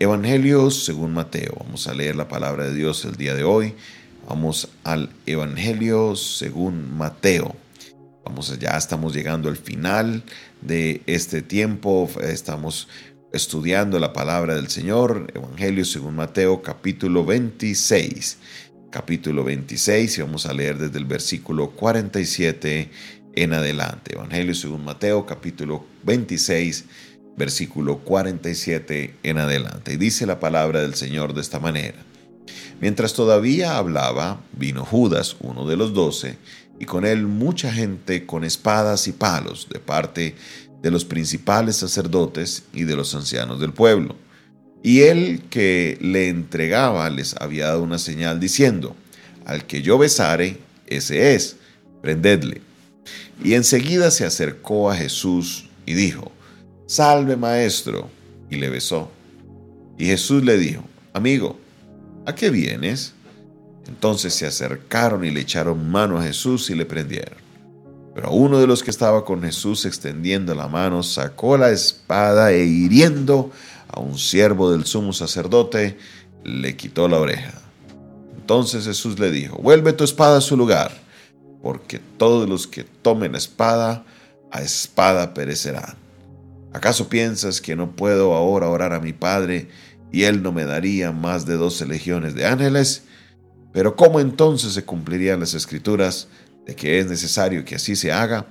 Evangelio según Mateo. Vamos a leer la palabra de Dios el día de hoy. Vamos al Evangelio según Mateo. Vamos, ya estamos llegando al final de este tiempo. Estamos estudiando la palabra del Señor. Evangelio según Mateo capítulo 26. Capítulo 26 y vamos a leer desde el versículo 47 en adelante. Evangelio según Mateo capítulo 26 versículo 47 en adelante. Y dice la palabra del Señor de esta manera. Mientras todavía hablaba, vino Judas, uno de los doce, y con él mucha gente con espadas y palos de parte de los principales sacerdotes y de los ancianos del pueblo. Y él que le entregaba les había dado una señal diciendo, al que yo besare, ese es, prendedle. Y enseguida se acercó a Jesús y dijo, Salve maestro, y le besó. Y Jesús le dijo, Amigo, ¿a qué vienes? Entonces se acercaron y le echaron mano a Jesús y le prendieron. Pero uno de los que estaba con Jesús extendiendo la mano sacó la espada e hiriendo a un siervo del sumo sacerdote, le quitó la oreja. Entonces Jesús le dijo, vuelve tu espada a su lugar, porque todos los que tomen espada, a espada perecerán. ¿Acaso piensas que no puedo ahora orar a mi Padre y Él no me daría más de doce legiones de ángeles? Pero ¿cómo entonces se cumplirían las escrituras de que es necesario que así se haga?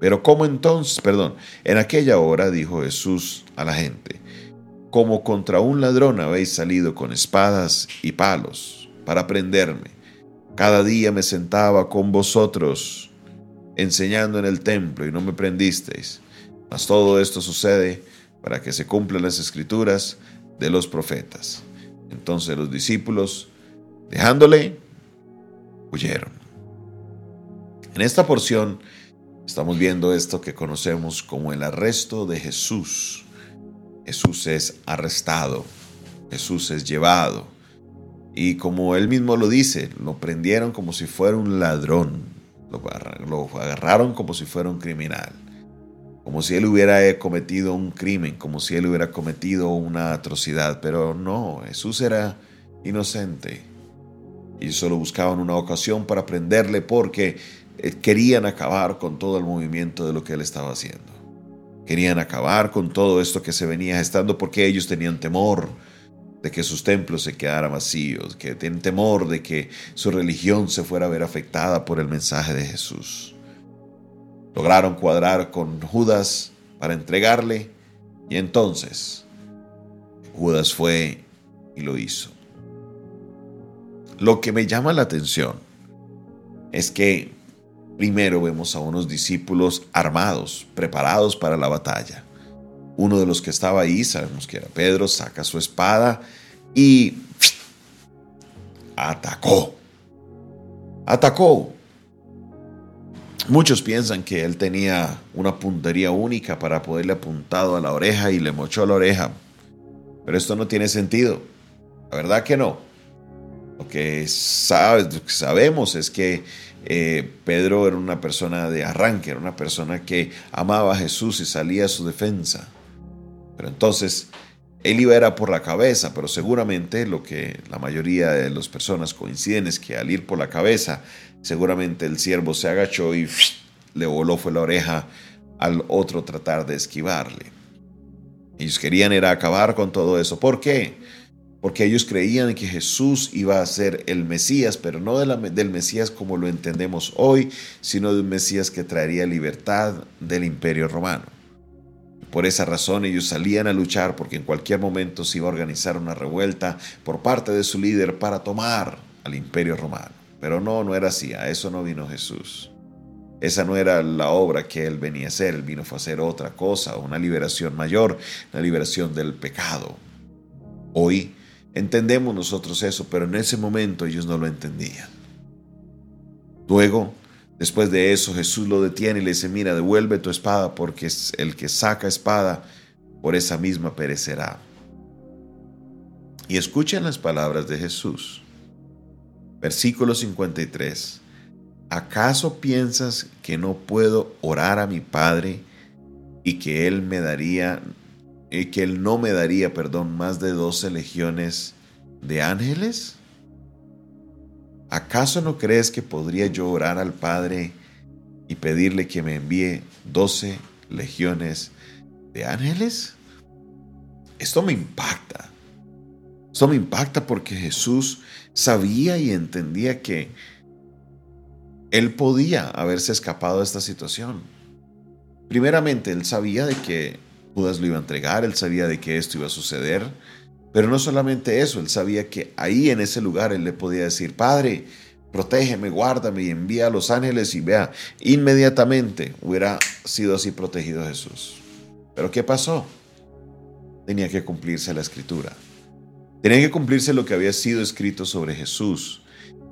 Pero ¿cómo entonces, perdón, en aquella hora dijo Jesús a la gente, como contra un ladrón habéis salido con espadas y palos para prenderme. Cada día me sentaba con vosotros enseñando en el templo y no me prendisteis. Todo esto sucede para que se cumplan las escrituras de los profetas. Entonces los discípulos Dejándole, huyeron. En esta porción estamos viendo esto que conocemos como el arresto de Jesús. Jesús es arrestado, Jesús es llevado. Y como él mismo lo dice, lo prendieron como si fuera un ladrón, lo agarraron como si fuera un criminal, como si él hubiera cometido un crimen, como si él hubiera cometido una atrocidad, pero no, Jesús era inocente, y solo buscaban una ocasión para prenderle porque eh, querían acabar con todo el movimiento de lo que él estaba haciendo. Querían acabar con todo esto que se venía gestando porque ellos tenían temor de que sus templos se quedaran vacíos, que tenían temor de que su religión se fuera a ver afectada por el mensaje de Jesús. Lograron cuadrar con Judas para entregarle y entonces Judas fue y lo hizo. Lo que me llama la atención es que primero vemos a unos discípulos armados, preparados para la batalla. Uno de los que estaba ahí, sabemos que era Pedro, saca su espada y atacó. Atacó. Muchos piensan que él tenía una puntería única para poderle apuntado a la oreja y le mochó la oreja. Pero esto no tiene sentido. La verdad que no. Lo que, sabemos es que eh, Pedro era una persona de arranque, era una persona que amaba a Jesús y salía a su defensa. Pero entonces él iba era por la cabeza, pero seguramente lo que la mayoría de las personas coinciden es que al ir por la cabeza, seguramente el siervo se agachó y le voló fue la oreja al otro tratar de esquivarle. Ellos querían era acabar con todo eso. ¿Por qué? porque ellos creían que Jesús iba a ser el Mesías, pero no del Mesías como lo entendemos hoy, sino de un Mesías que traería libertad del imperio romano. Por esa razón ellos salían a luchar porque en cualquier momento se iba a organizar una revuelta por parte de su líder para tomar al imperio romano. Pero no, no era así, a eso no vino Jesús. Esa no era la obra que él venía a hacer, él vino a hacer otra cosa, una liberación mayor, una liberación del pecado. Hoy Entendemos nosotros eso, pero en ese momento ellos no lo entendían. Luego, después de eso, Jesús lo detiene y le dice, mira, devuelve tu espada porque el que saca espada, por esa misma perecerá. Y escuchen las palabras de Jesús. Versículo 53. ¿Acaso piensas que no puedo orar a mi Padre y que Él me daría y que Él no me daría, perdón, más de 12 legiones de ángeles? ¿Acaso no crees que podría yo orar al Padre y pedirle que me envíe 12 legiones de ángeles? Esto me impacta. Esto me impacta porque Jesús sabía y entendía que él podía haberse escapado de esta situación. Primeramente, él sabía de que Judas lo iba a entregar, él sabía de que esto iba a suceder, pero no solamente eso, él sabía que ahí en ese lugar él le podía decir, Padre, protégeme, guárdame y envía a los ángeles y vea, inmediatamente hubiera sido así protegido Jesús. Pero ¿qué pasó? Tenía que cumplirse la escritura. Tenía que cumplirse lo que había sido escrito sobre Jesús.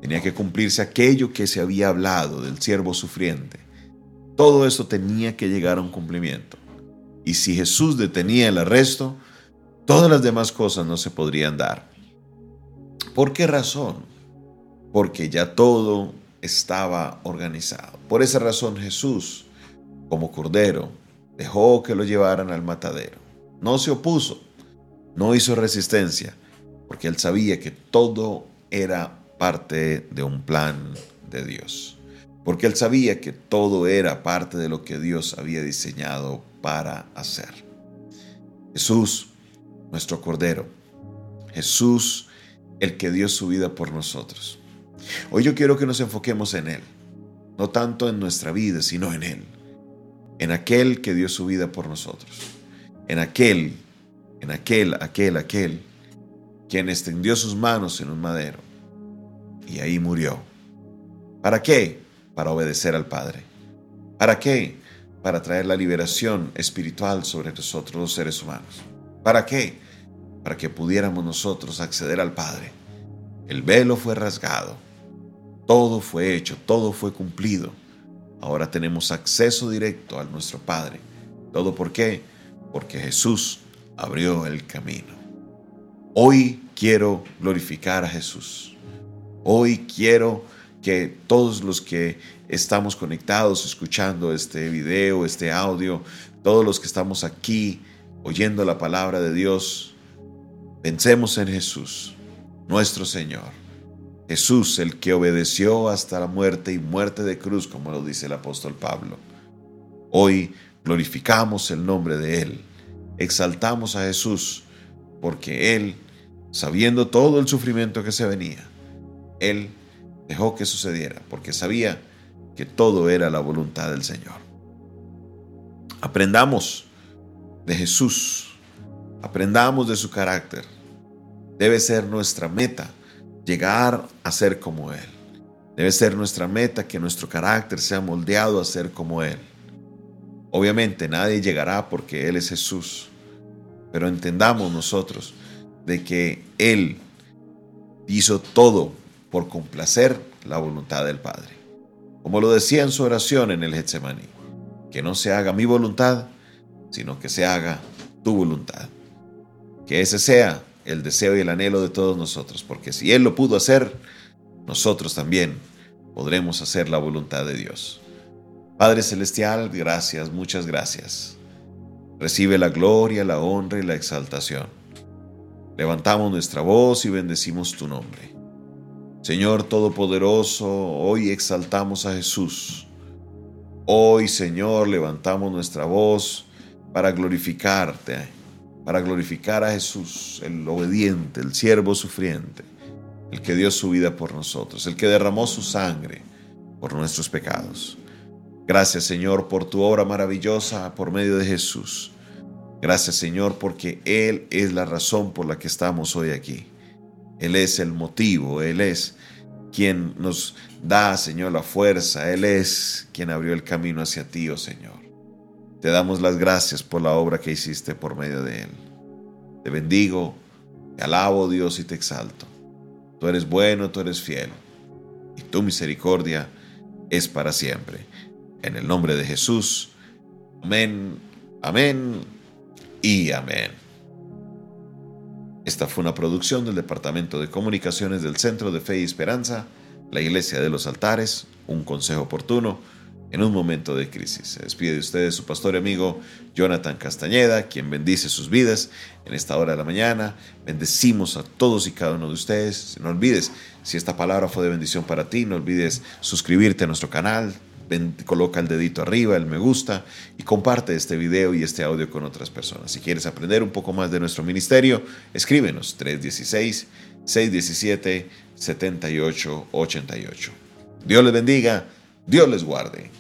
Tenía que cumplirse aquello que se había hablado del siervo sufriente. Todo eso tenía que llegar a un cumplimiento. Y si Jesús detenía el arresto, todas las demás cosas no se podrían dar. ¿Por qué razón? Porque ya todo estaba organizado. Por esa razón Jesús, como cordero, dejó que lo llevaran al matadero. No se opuso, no hizo resistencia, porque él sabía que todo era parte de un plan de Dios, porque él sabía que todo era parte de lo que Dios había diseñado para hacer. Jesús, nuestro Cordero, Jesús, el que dio su vida por nosotros. Hoy yo quiero que nos enfoquemos en Él, no tanto en nuestra vida, sino en Él, en aquel que dio su vida por nosotros, en aquel, en aquel, aquel, aquel quien extendió sus manos en un madero y ahí murió. ¿Para qué? Para obedecer al Padre. ¿Para qué? Para traer la liberación espiritual sobre nosotros los seres humanos. ¿Para qué? Para que pudiéramos nosotros acceder al Padre. El velo fue rasgado. Todo fue hecho, todo fue cumplido. Ahora tenemos acceso directo a nuestro Padre. ¿Todo por qué? Porque Jesús abrió el camino. Hoy quiero glorificar a Jesús. Hoy quiero que todos los que estamos conectados, escuchando este video, este audio, todos los que estamos aquí oyendo la palabra de Dios, pensemos en Jesús, nuestro Señor. Jesús, el que obedeció hasta la muerte y muerte de cruz, como lo dice el apóstol Pablo. Hoy glorificamos el nombre de Él, exaltamos a Jesús, porque Él sabiendo todo el sufrimiento que se venía, Él dejó que sucediera porque sabía que todo era la voluntad del Señor. Aprendamos de Jesús, aprendamos de su carácter. Debe ser nuestra meta llegar a ser como Él. Debe ser nuestra meta que nuestro carácter sea moldeado a ser como Él. Obviamente nadie llegará porque Él es Jesús, pero entendamos nosotros de que Él hizo todo por complacer la voluntad del Padre. Como lo decía en su oración en el Getsemaní, que no se haga mi voluntad, sino que se haga tu voluntad. Que ese sea el deseo y el anhelo de todos nosotros, porque si Él lo pudo hacer, nosotros también podremos hacer la voluntad de Dios. Padre Celestial, gracias, muchas gracias. Recibe la gloria, la honra y la exaltación Levantamos nuestra voz y bendecimos tu nombre. Señor Todopoderoso, hoy exaltamos a Jesús. Hoy, Señor, levantamos nuestra voz para glorificarte, para glorificar a Jesús, el obediente, el siervo sufriente, el que dio su vida por nosotros, el que derramó su sangre por nuestros pecados. Gracias, Señor, por tu obra maravillosa por medio de Jesús. Gracias Señor porque Él es la razón por la que estamos hoy aquí. Él es el motivo, Él es quien nos da, Señor, la fuerza. Él es quien abrió el camino hacia ti, oh Señor. Te damos las gracias por la obra que hiciste por medio de Él. Te bendigo, te alabo, Dios, y te exalto. Tú eres bueno, tú eres fiel, y tu misericordia es para siempre. En el nombre de Jesús. Amén. Amén y amén. Esta fue una producción del Departamento de Comunicaciones del Centro de Fe y Esperanza, la Iglesia de los Altares, un consejo oportuno. En un momento de crisis. Se despide de ustedes su pastor y amigo Jonathan Castañeda, quien bendice sus vidas en esta hora de la mañana. Bendecimos a todos y cada uno de ustedes. No olvides, si esta palabra fue de bendición para ti, no olvides suscribirte a nuestro canal, coloca el dedito arriba, el me gusta y comparte este video y este audio con otras personas. Si quieres aprender un poco más de nuestro ministerio, escríbenos 316-617-7888. Dios les bendiga, Dios les guarde.